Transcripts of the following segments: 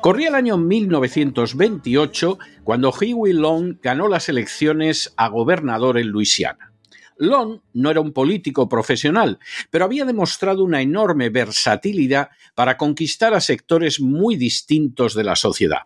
Corría el año 1928 cuando Huey Long ganó las elecciones a gobernador en Luisiana. Long no era un político profesional, pero había demostrado una enorme versatilidad para conquistar a sectores muy distintos de la sociedad.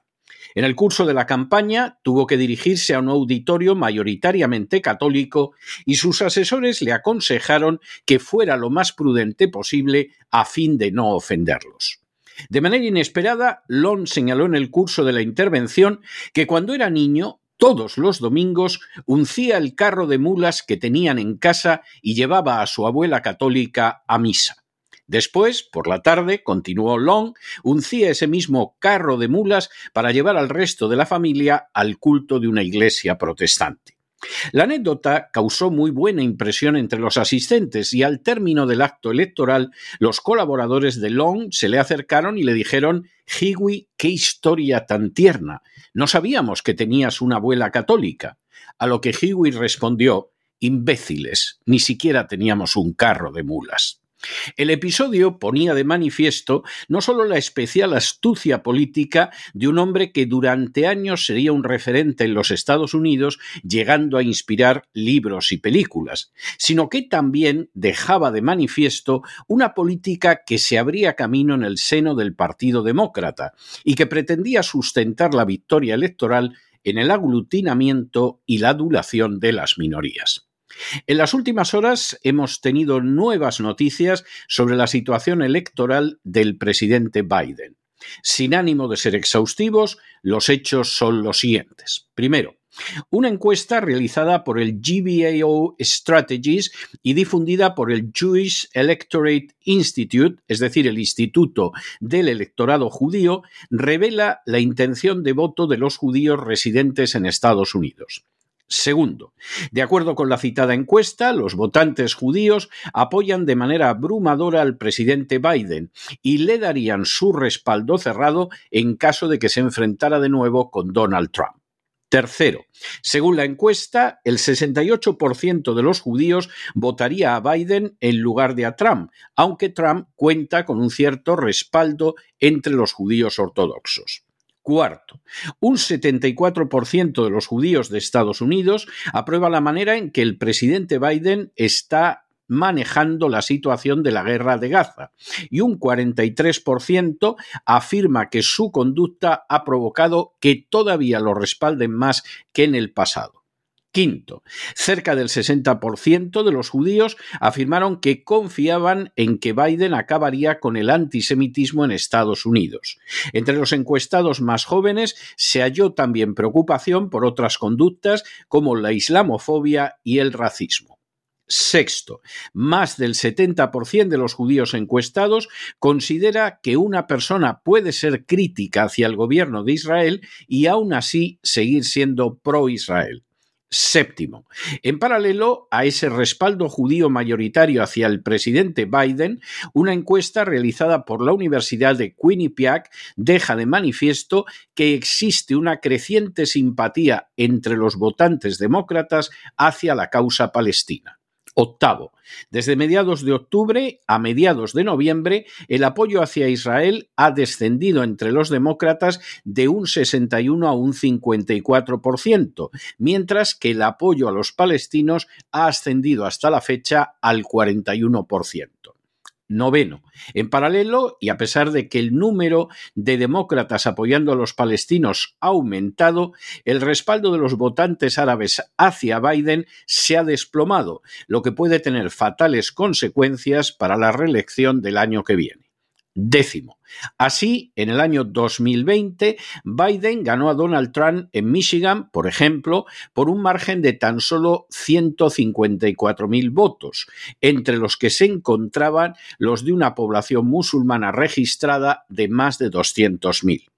En el curso de la campaña tuvo que dirigirse a un auditorio mayoritariamente católico y sus asesores le aconsejaron que fuera lo más prudente posible a fin de no ofenderlos. De manera inesperada, Long señaló en el curso de la intervención que cuando era niño, todos los domingos, uncía el carro de mulas que tenían en casa y llevaba a su abuela católica a misa. Después, por la tarde, continuó Long, uncía ese mismo carro de mulas para llevar al resto de la familia al culto de una iglesia protestante. La anécdota causó muy buena impresión entre los asistentes y al término del acto electoral los colaboradores de Long se le acercaron y le dijeron Hiwi, qué historia tan tierna. No sabíamos que tenías una abuela católica. A lo que Hiwi respondió imbéciles, ni siquiera teníamos un carro de mulas. El episodio ponía de manifiesto no solo la especial astucia política de un hombre que durante años sería un referente en los Estados Unidos, llegando a inspirar libros y películas, sino que también dejaba de manifiesto una política que se abría camino en el seno del Partido Demócrata y que pretendía sustentar la victoria electoral en el aglutinamiento y la adulación de las minorías. En las últimas horas hemos tenido nuevas noticias sobre la situación electoral del presidente Biden. Sin ánimo de ser exhaustivos, los hechos son los siguientes. Primero, una encuesta realizada por el GBAO Strategies y difundida por el Jewish Electorate Institute, es decir, el Instituto del Electorado Judío, revela la intención de voto de los judíos residentes en Estados Unidos. Segundo, de acuerdo con la citada encuesta, los votantes judíos apoyan de manera abrumadora al presidente Biden y le darían su respaldo cerrado en caso de que se enfrentara de nuevo con Donald Trump. Tercero, según la encuesta, el 68% de los judíos votaría a Biden en lugar de a Trump, aunque Trump cuenta con un cierto respaldo entre los judíos ortodoxos. Cuarto, un 74% de los judíos de Estados Unidos aprueba la manera en que el presidente Biden está manejando la situación de la guerra de Gaza y un 43% afirma que su conducta ha provocado que todavía lo respalden más que en el pasado. Quinto, cerca del 60% de los judíos afirmaron que confiaban en que Biden acabaría con el antisemitismo en Estados Unidos. Entre los encuestados más jóvenes se halló también preocupación por otras conductas como la islamofobia y el racismo. Sexto, más del 70% de los judíos encuestados considera que una persona puede ser crítica hacia el gobierno de Israel y aún así seguir siendo pro-Israel. Séptimo, en paralelo a ese respaldo judío mayoritario hacia el presidente Biden, una encuesta realizada por la Universidad de Quinnipiac deja de manifiesto que existe una creciente simpatía entre los votantes demócratas hacia la causa palestina. Octavo, desde mediados de octubre a mediados de noviembre, el apoyo hacia Israel ha descendido entre los demócratas de un 61 a un 54%, mientras que el apoyo a los palestinos ha ascendido hasta la fecha al 41%. Noveno. En paralelo, y a pesar de que el número de demócratas apoyando a los palestinos ha aumentado, el respaldo de los votantes árabes hacia Biden se ha desplomado, lo que puede tener fatales consecuencias para la reelección del año que viene décimo. Así, en el año 2020, Biden ganó a Donald Trump en Michigan, por ejemplo, por un margen de tan solo 154.000 votos, entre los que se encontraban los de una población musulmana registrada de más de 200.000.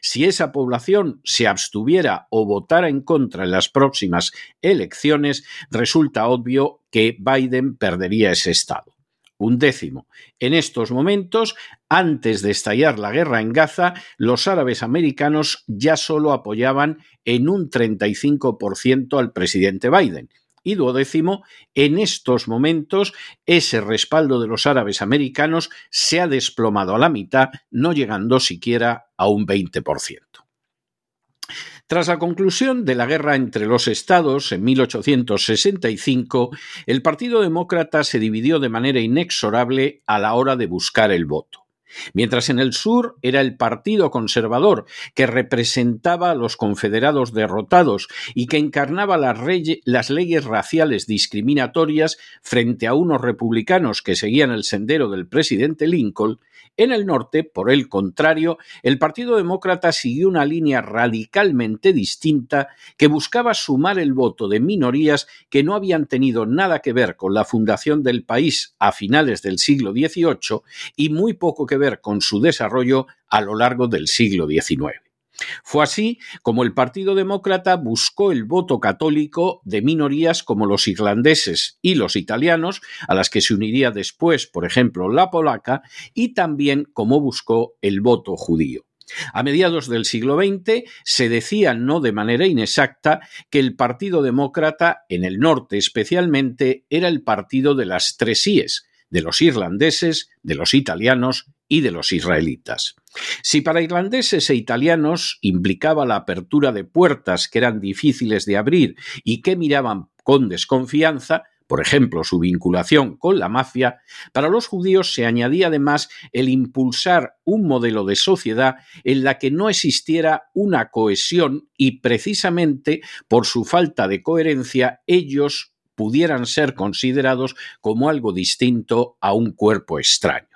Si esa población se abstuviera o votara en contra en las próximas elecciones, resulta obvio que Biden perdería ese estado un décimo. En estos momentos, antes de estallar la guerra en Gaza, los árabes americanos ya solo apoyaban en un 35% al presidente Biden. Y duodécimo, en estos momentos ese respaldo de los árabes americanos se ha desplomado a la mitad, no llegando siquiera a un 20%. Tras la conclusión de la guerra entre los estados en 1865, el Partido Demócrata se dividió de manera inexorable a la hora de buscar el voto. Mientras en el sur era el Partido Conservador, que representaba a los confederados derrotados y que encarnaba las, las, leyes raciales discriminatorias frente a unos republicanos que seguían el sendero del presidente Lincoln, en el norte, por el contrario, el Partido Demócrata siguió una línea radicalmente distinta que buscaba sumar el voto de minorías que no habían tenido nada que ver con la fundación del país a finales del siglo XVIII y muy poco que ver con su desarrollo a lo largo del siglo XIX. Fue así como el Partido Demócrata buscó el voto católico de minorías como los irlandeses y los italianos, a las que se uniría después, por ejemplo, la polaca, y también como buscó el voto judío. A mediados del siglo XX se decía, no de manera inexacta, que el Partido Demócrata, en el norte especialmente, era el partido de las tres IES, de los irlandeses, de los italianos y de los israelitas. Si para irlandeses e italianos implicaba la apertura de puertas que eran difíciles de abrir y que miraban con desconfianza, por ejemplo, su vinculación con la mafia, para los judíos se añadía además el impulsar un modelo de sociedad en la que no existiera una cohesión y precisamente por su falta de coherencia ellos pudieran ser considerados como algo distinto a un cuerpo extraño.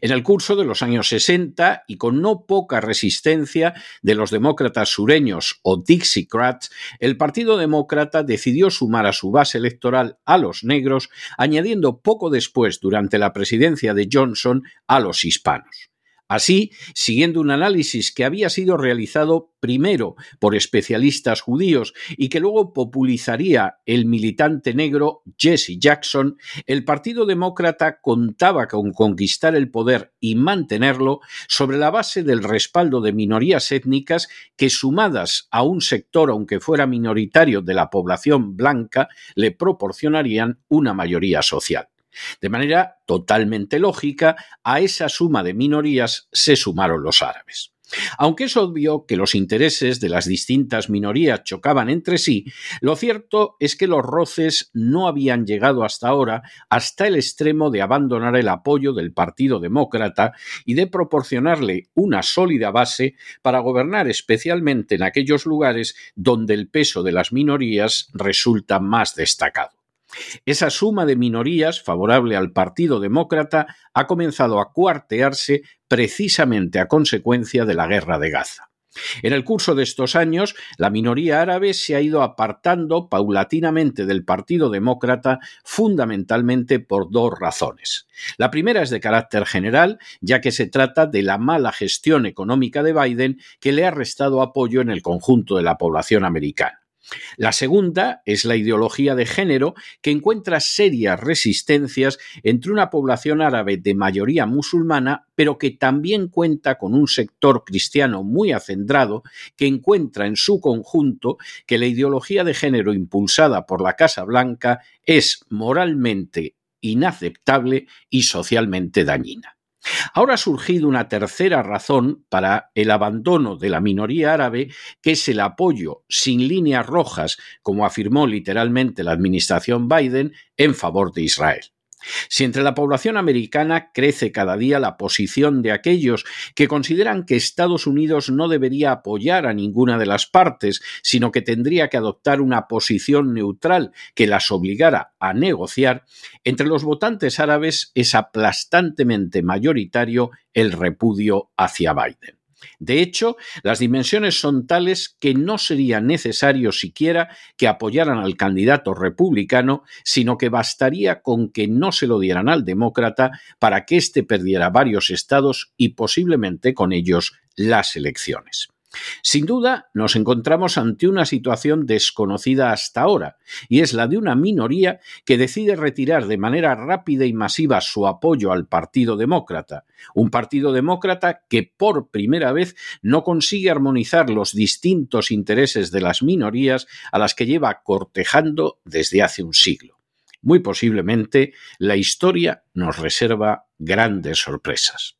En el curso de los años 60 y con no poca resistencia de los demócratas sureños o Dixiecrats, el Partido Demócrata decidió sumar a su base electoral a los negros, añadiendo poco después, durante la presidencia de Johnson, a los hispanos. Así, siguiendo un análisis que había sido realizado primero por especialistas judíos y que luego popularizaría el militante negro Jesse Jackson, el Partido Demócrata contaba con conquistar el poder y mantenerlo sobre la base del respaldo de minorías étnicas que, sumadas a un sector, aunque fuera minoritario, de la población blanca, le proporcionarían una mayoría social. De manera totalmente lógica, a esa suma de minorías se sumaron los árabes. Aunque es obvio que los intereses de las distintas minorías chocaban entre sí, lo cierto es que los roces no habían llegado hasta ahora hasta el extremo de abandonar el apoyo del Partido Demócrata y de proporcionarle una sólida base para gobernar especialmente en aquellos lugares donde el peso de las minorías resulta más destacado. Esa suma de minorías favorable al Partido Demócrata ha comenzado a cuartearse precisamente a consecuencia de la guerra de Gaza. En el curso de estos años, la minoría árabe se ha ido apartando paulatinamente del Partido Demócrata fundamentalmente por dos razones. La primera es de carácter general, ya que se trata de la mala gestión económica de Biden que le ha restado apoyo en el conjunto de la población americana. La segunda es la ideología de género, que encuentra serias resistencias entre una población árabe de mayoría musulmana, pero que también cuenta con un sector cristiano muy acendrado, que encuentra en su conjunto que la ideología de género impulsada por la Casa Blanca es moralmente inaceptable y socialmente dañina. Ahora ha surgido una tercera razón para el abandono de la minoría árabe, que es el apoyo sin líneas rojas, como afirmó literalmente la administración Biden, en favor de Israel. Si entre la población americana crece cada día la posición de aquellos que consideran que Estados Unidos no debería apoyar a ninguna de las partes, sino que tendría que adoptar una posición neutral que las obligara a negociar, entre los votantes árabes es aplastantemente mayoritario el repudio hacia Biden. De hecho, las dimensiones son tales que no sería necesario siquiera que apoyaran al candidato republicano, sino que bastaría con que no se lo dieran al demócrata para que éste perdiera varios estados y posiblemente con ellos las elecciones. Sin duda, nos encontramos ante una situación desconocida hasta ahora, y es la de una minoría que decide retirar de manera rápida y masiva su apoyo al Partido Demócrata, un Partido Demócrata que por primera vez no consigue armonizar los distintos intereses de las minorías a las que lleva cortejando desde hace un siglo. Muy posiblemente la historia nos reserva grandes sorpresas.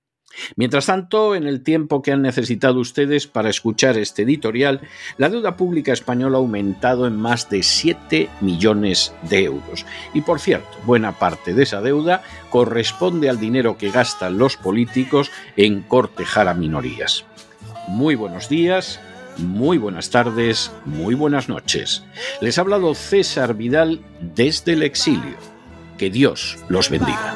Mientras tanto, en el tiempo que han necesitado ustedes para escuchar este editorial, la deuda pública española ha aumentado en más de 7 millones de euros. Y por cierto, buena parte de esa deuda corresponde al dinero que gastan los políticos en cortejar a minorías. Muy buenos días, muy buenas tardes, muy buenas noches. Les ha hablado César Vidal desde el exilio. Que Dios los bendiga.